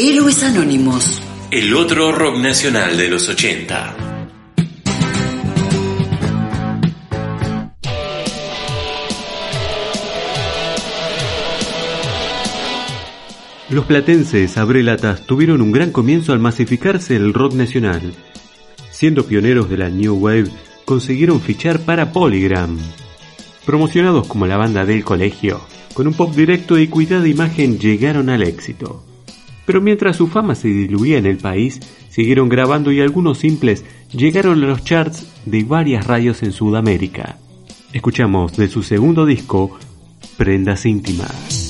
Héroes Anónimos. El otro rock nacional de los 80. Los platenses Abrelatas tuvieron un gran comienzo al masificarse el rock nacional. Siendo pioneros de la New Wave, consiguieron fichar para Polygram. Promocionados como la banda del colegio, con un pop directo y cuidada imagen llegaron al éxito. Pero mientras su fama se diluía en el país, siguieron grabando y algunos simples llegaron a los charts de varias radios en Sudamérica. Escuchamos de su segundo disco, Prendas íntimas.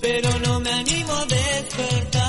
pero no me animo a despertar.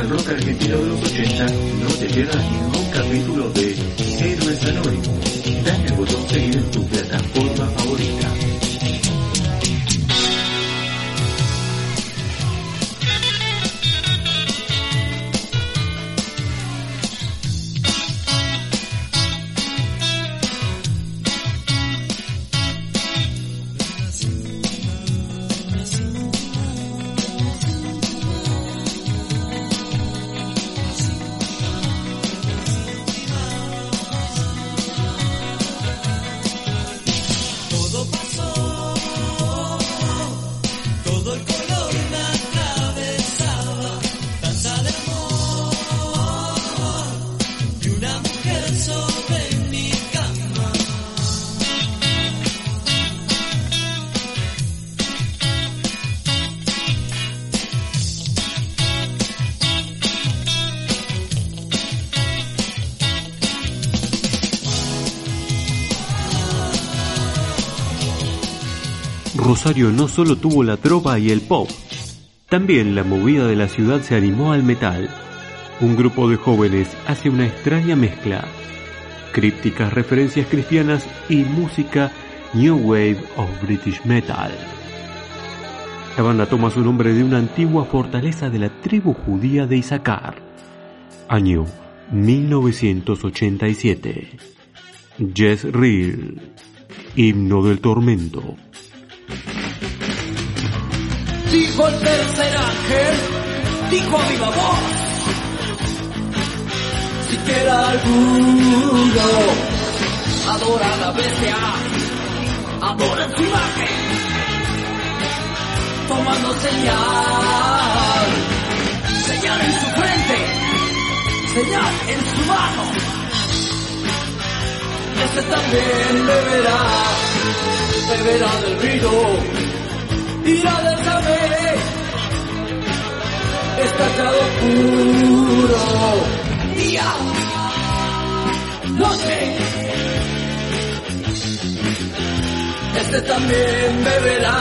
Cadena Rock Argentina de los 80, no te pierdas ningún capítulo de Héroes Anónimos. Dale el botón seguir en tu plataforma favorita. Rosario no solo tuvo la trova y el pop, también la movida de la ciudad se animó al metal. Un grupo de jóvenes hace una extraña mezcla, crípticas referencias cristianas y música New Wave of British Metal. La banda toma su nombre de una antigua fortaleza de la tribu judía de Isaacar. Año 1987. Jess Real. Himno del Tormento. Dijo el tercer ángel, dijo a viva voz, si quiera alguno adora a la bestia, adora su imagen, tomando señal, señal en su frente, señal en su mano. Este también beberá, beberá del río, irá del saber, estallado puro. Día, noche, este también beberá.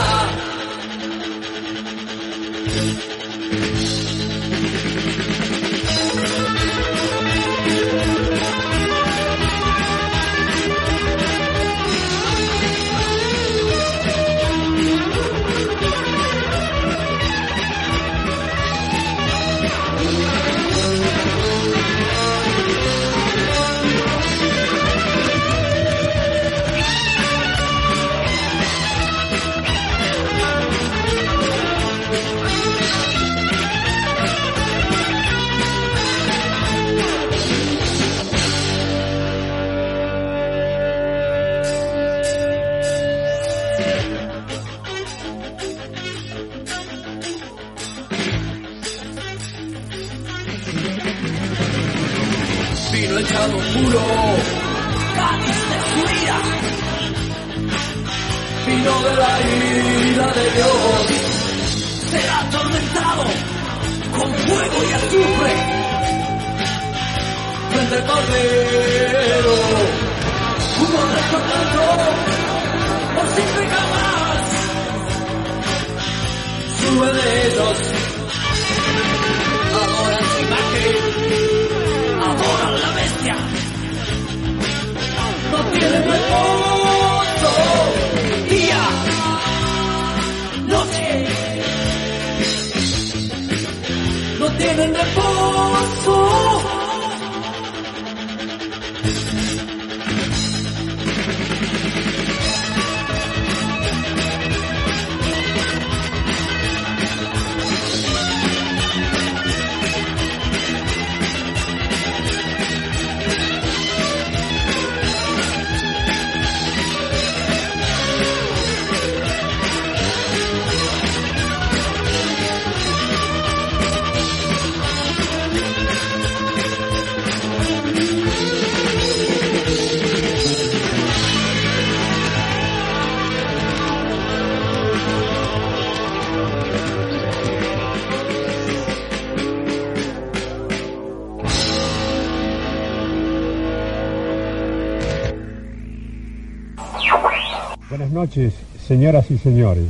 Buenas noches, señoras y señores.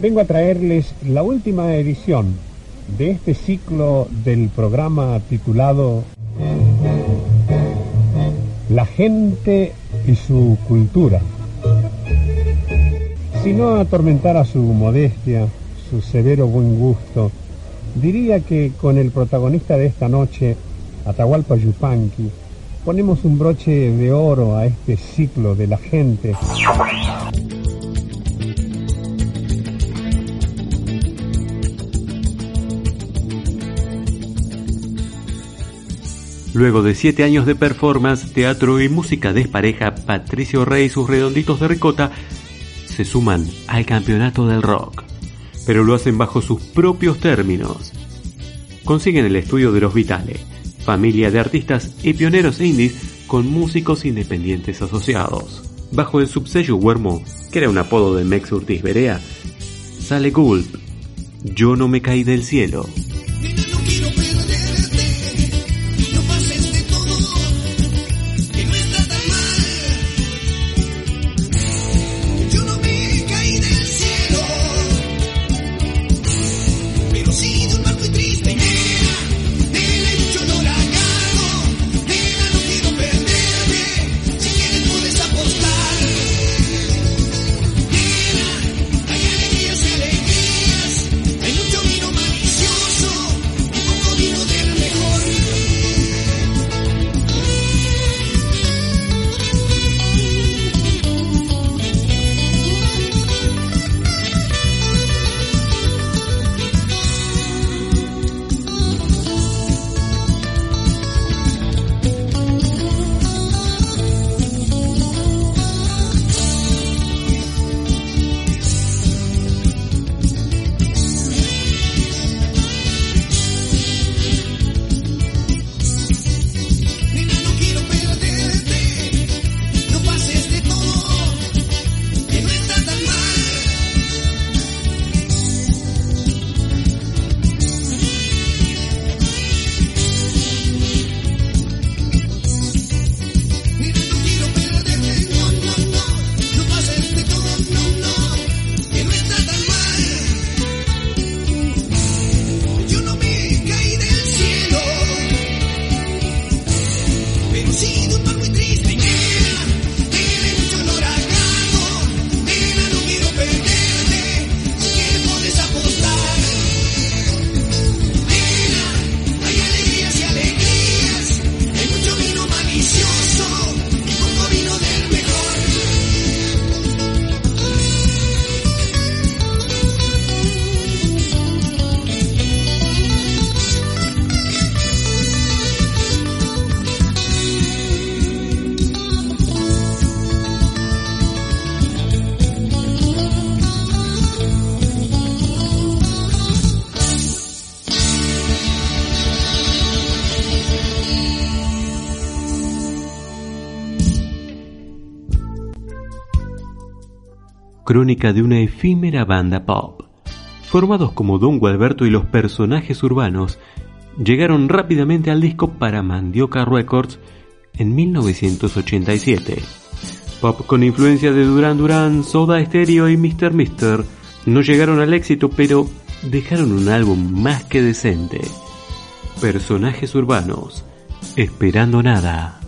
Vengo a traerles la última edición de este ciclo del programa titulado La gente y su cultura. Si no atormentara su modestia, su severo buen gusto, diría que con el protagonista de esta noche, Atahualpa Yupanqui, ponemos un broche de oro a este ciclo de la gente. Luego de siete años de performance, teatro y música despareja, Patricio Rey y sus redonditos de ricota se suman al campeonato del rock, pero lo hacen bajo sus propios términos. Consiguen el estudio de los Vitale, familia de artistas y pioneros indies con músicos independientes asociados. Bajo el subsello Huermo, que era un apodo de Mex Urtiz Berea, sale Gulp, Yo no me caí del cielo. Crónica de una efímera banda pop. Formados como Don Gualberto y los personajes urbanos, llegaron rápidamente al disco para Mandioca Records en 1987. Pop con influencia de Duran Duran, Soda Stereo y Mr. Mister no llegaron al éxito, pero dejaron un álbum más que decente. Personajes urbanos, esperando nada.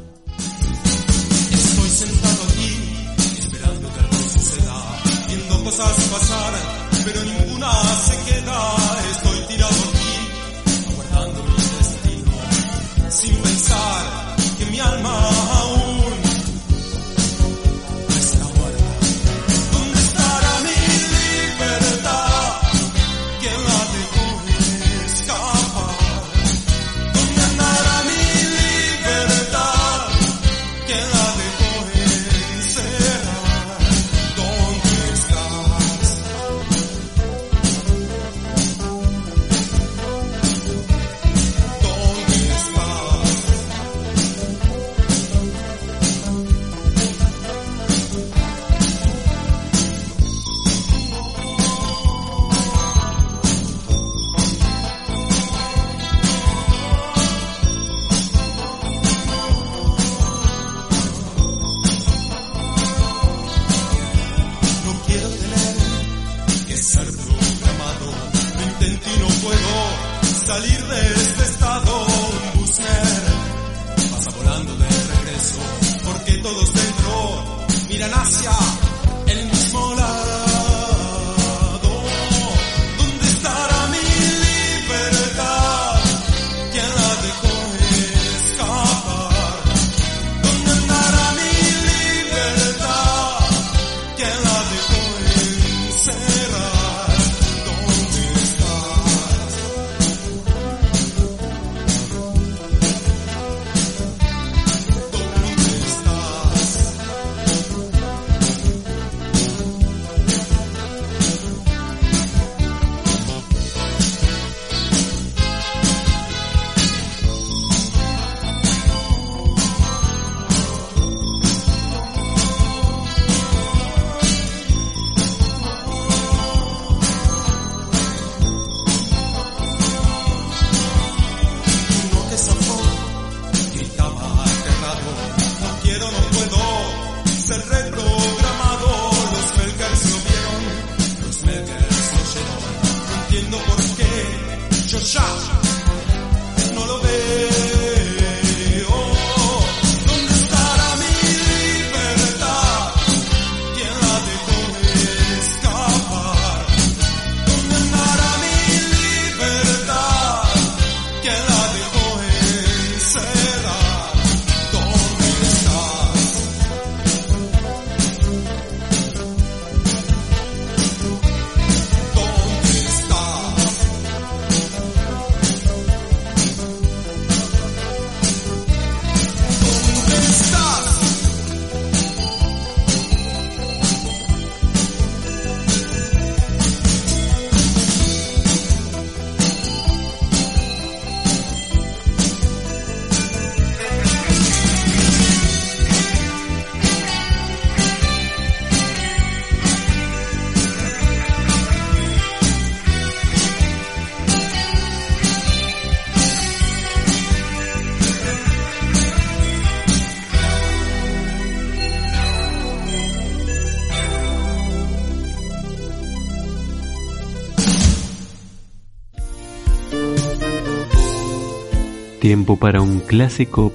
Tiempo para un clásico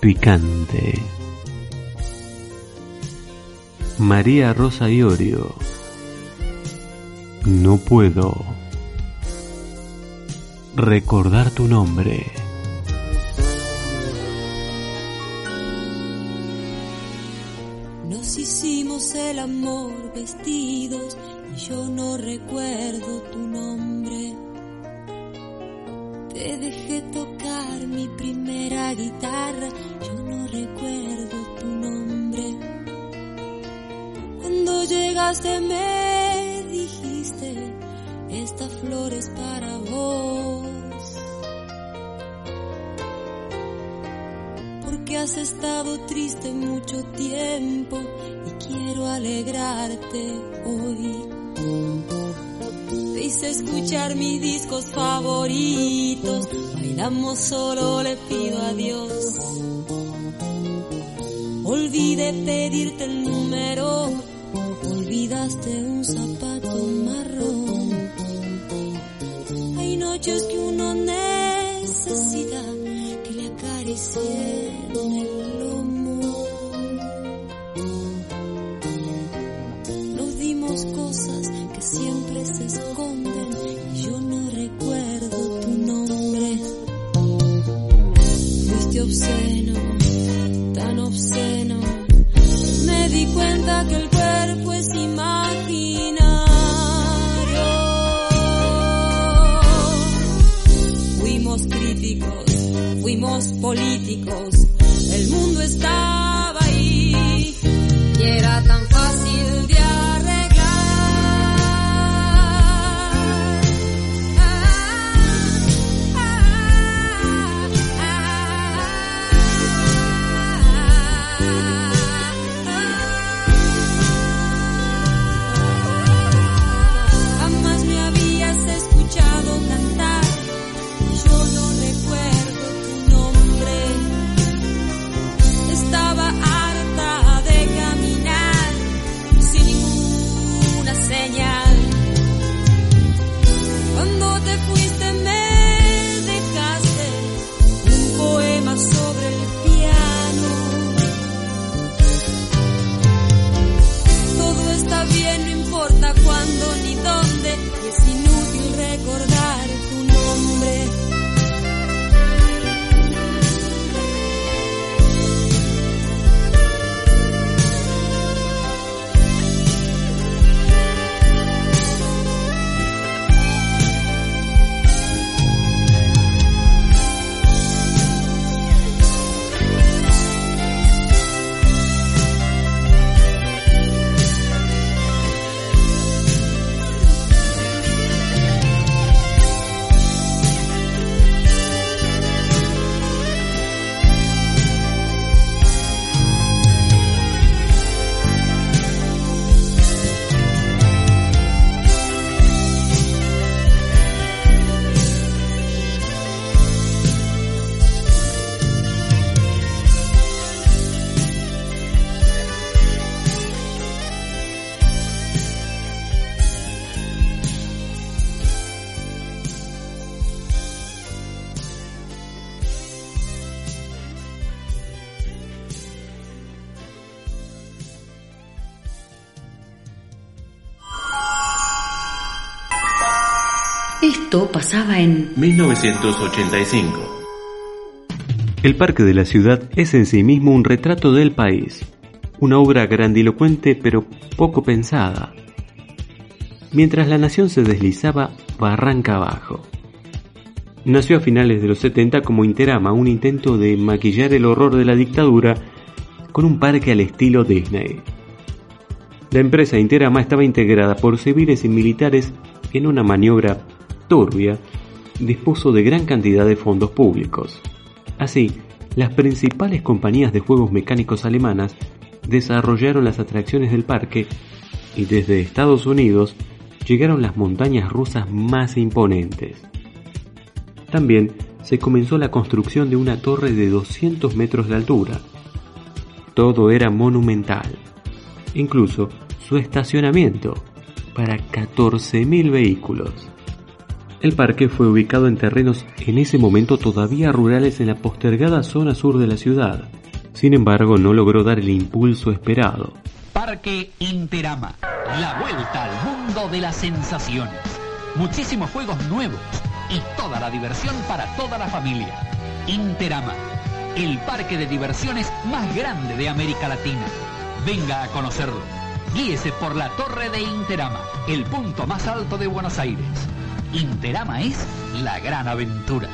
picante. María Rosa Iorio. No puedo recordar tu nombre. Nos hicimos el amor vestidos y yo no recuerdo tu nombre. Te dejé tocar mi primera guitarra, yo no recuerdo tu nombre. Cuando llegaste me dijiste, esta flor es para vos. porque has estado triste mucho tiempo y quiero alegrarte hoy. Hice escuchar mis discos favoritos, bailamos solo, le pido a Dios. Olvidé pedirte el número, olvidaste un zapato marrón. Hay noches que uno necesita que le acaricien el políticos. El mundo estaba Esto pasaba en 1985. El Parque de la Ciudad es en sí mismo un retrato del país, una obra grandilocuente pero poco pensada. Mientras la nación se deslizaba barranca abajo. Nació a finales de los 70 como Interama, un intento de maquillar el horror de la dictadura con un parque al estilo Disney. La empresa Interama estaba integrada por civiles y militares en una maniobra turbia, dispuso de gran cantidad de fondos públicos. Así, las principales compañías de juegos mecánicos alemanas desarrollaron las atracciones del parque y desde Estados Unidos llegaron las montañas rusas más imponentes. También se comenzó la construcción de una torre de 200 metros de altura. Todo era monumental, incluso su estacionamiento para 14.000 vehículos. El parque fue ubicado en terrenos en ese momento todavía rurales en la postergada zona sur de la ciudad. Sin embargo, no logró dar el impulso esperado. Parque Interama, la vuelta al mundo de las sensaciones. Muchísimos juegos nuevos y toda la diversión para toda la familia. Interama, el parque de diversiones más grande de América Latina. Venga a conocerlo. Guíese por la Torre de Interama, el punto más alto de Buenos Aires. Interama es la gran aventura.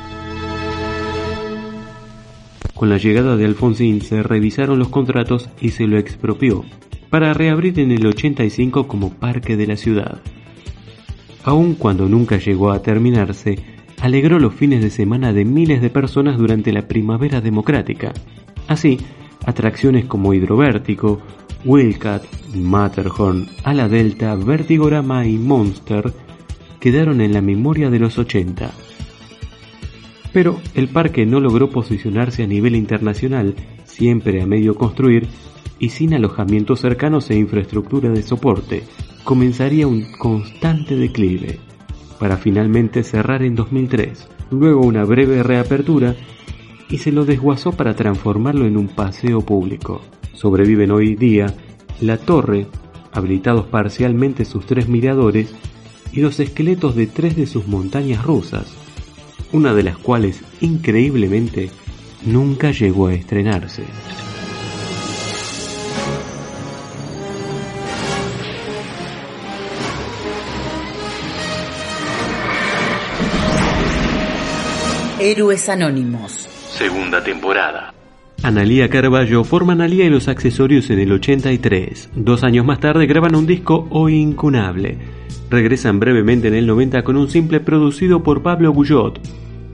Con la llegada de Alfonsín se revisaron los contratos y se lo expropió, para reabrir en el 85 como Parque de la Ciudad. Aun cuando nunca llegó a terminarse, alegró los fines de semana de miles de personas durante la primavera democrática, Así, atracciones como Hidrovértico, Wildcat, Matterhorn, Ala Delta, Vertigorama y Monster quedaron en la memoria de los 80. Pero el parque no logró posicionarse a nivel internacional, siempre a medio construir y sin alojamientos cercanos e infraestructura de soporte, comenzaría un constante declive, para finalmente cerrar en 2003, luego una breve reapertura y se lo desguazó para transformarlo en un paseo público. Sobreviven hoy día la torre, habilitados parcialmente sus tres miradores, y los esqueletos de tres de sus montañas rusas, una de las cuales, increíblemente, nunca llegó a estrenarse. Héroes Anónimos. Segunda temporada. Analía Carballo forma Analía y los accesorios en el 83. Dos años más tarde graban un disco O Incunable. Regresan brevemente en el 90 con un simple producido por Pablo Guyot.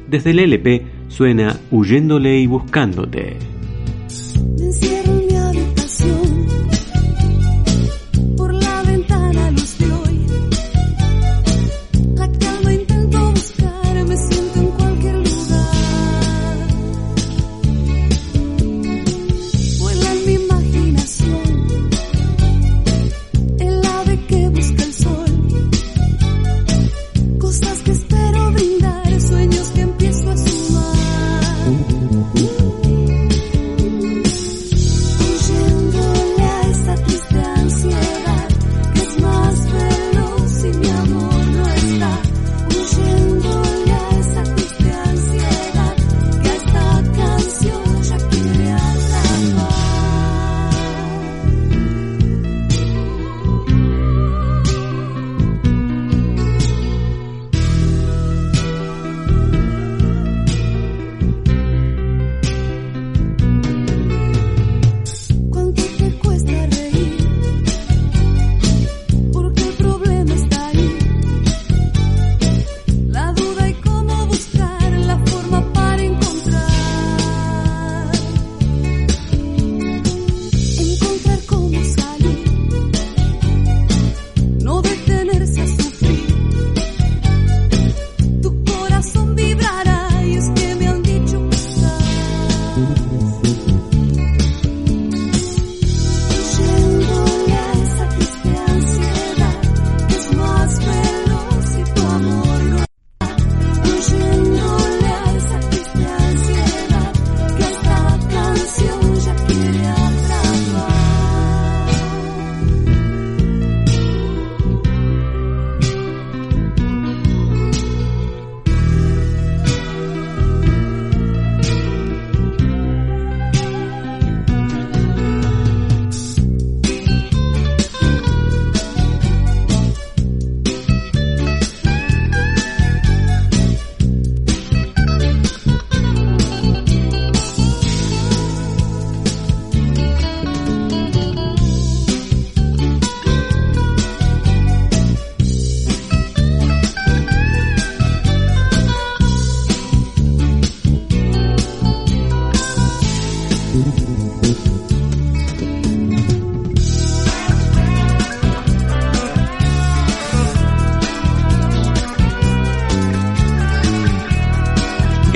Desde el LP suena Huyéndole y Buscándote.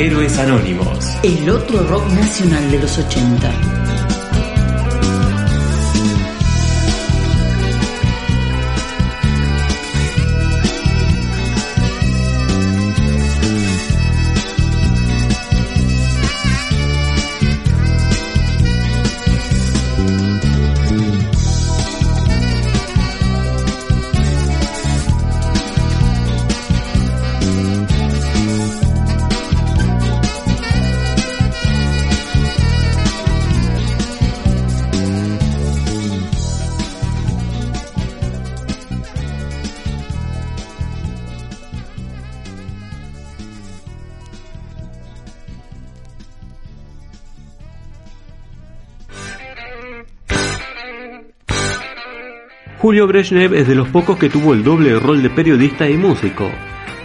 Héroes Anónimos. El otro rock nacional de los 80. Julio Brezhnev es de los pocos que tuvo el doble rol de periodista y músico.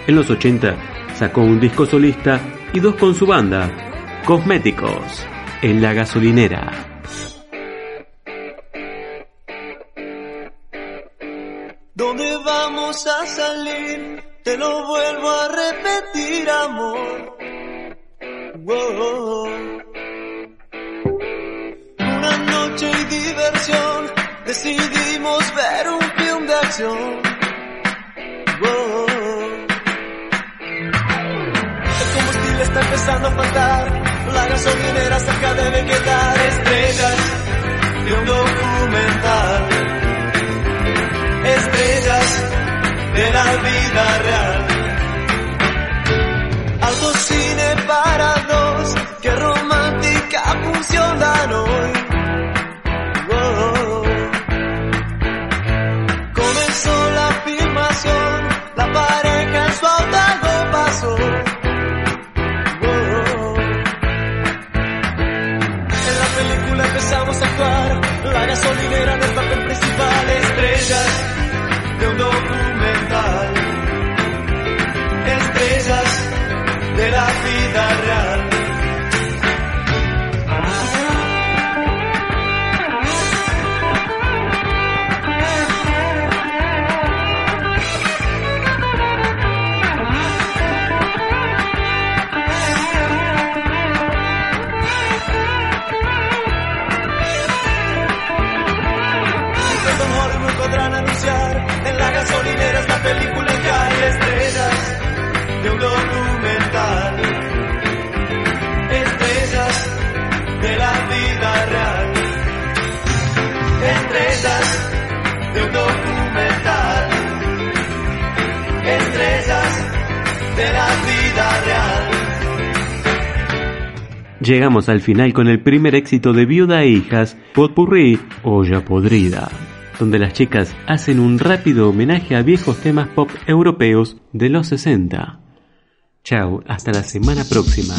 En los 80 sacó un disco solista y dos con su banda, Cosméticos, en la gasolinera. ¿Dónde vamos a salir? Te lo vuelvo a repetir, amor. Una noche y diversión decidimos ver un film de acción. El combustible está empezando a faltar, la gasolinera cerca debe quedar estrellas de un documental. Estrellas de la vida real. Algo cine para dos que rompe Llegamos al final con el primer éxito de Viuda e Hijas, Potpourri, Olla Podrida, donde las chicas hacen un rápido homenaje a viejos temas pop europeos de los 60. Chao, hasta la semana próxima.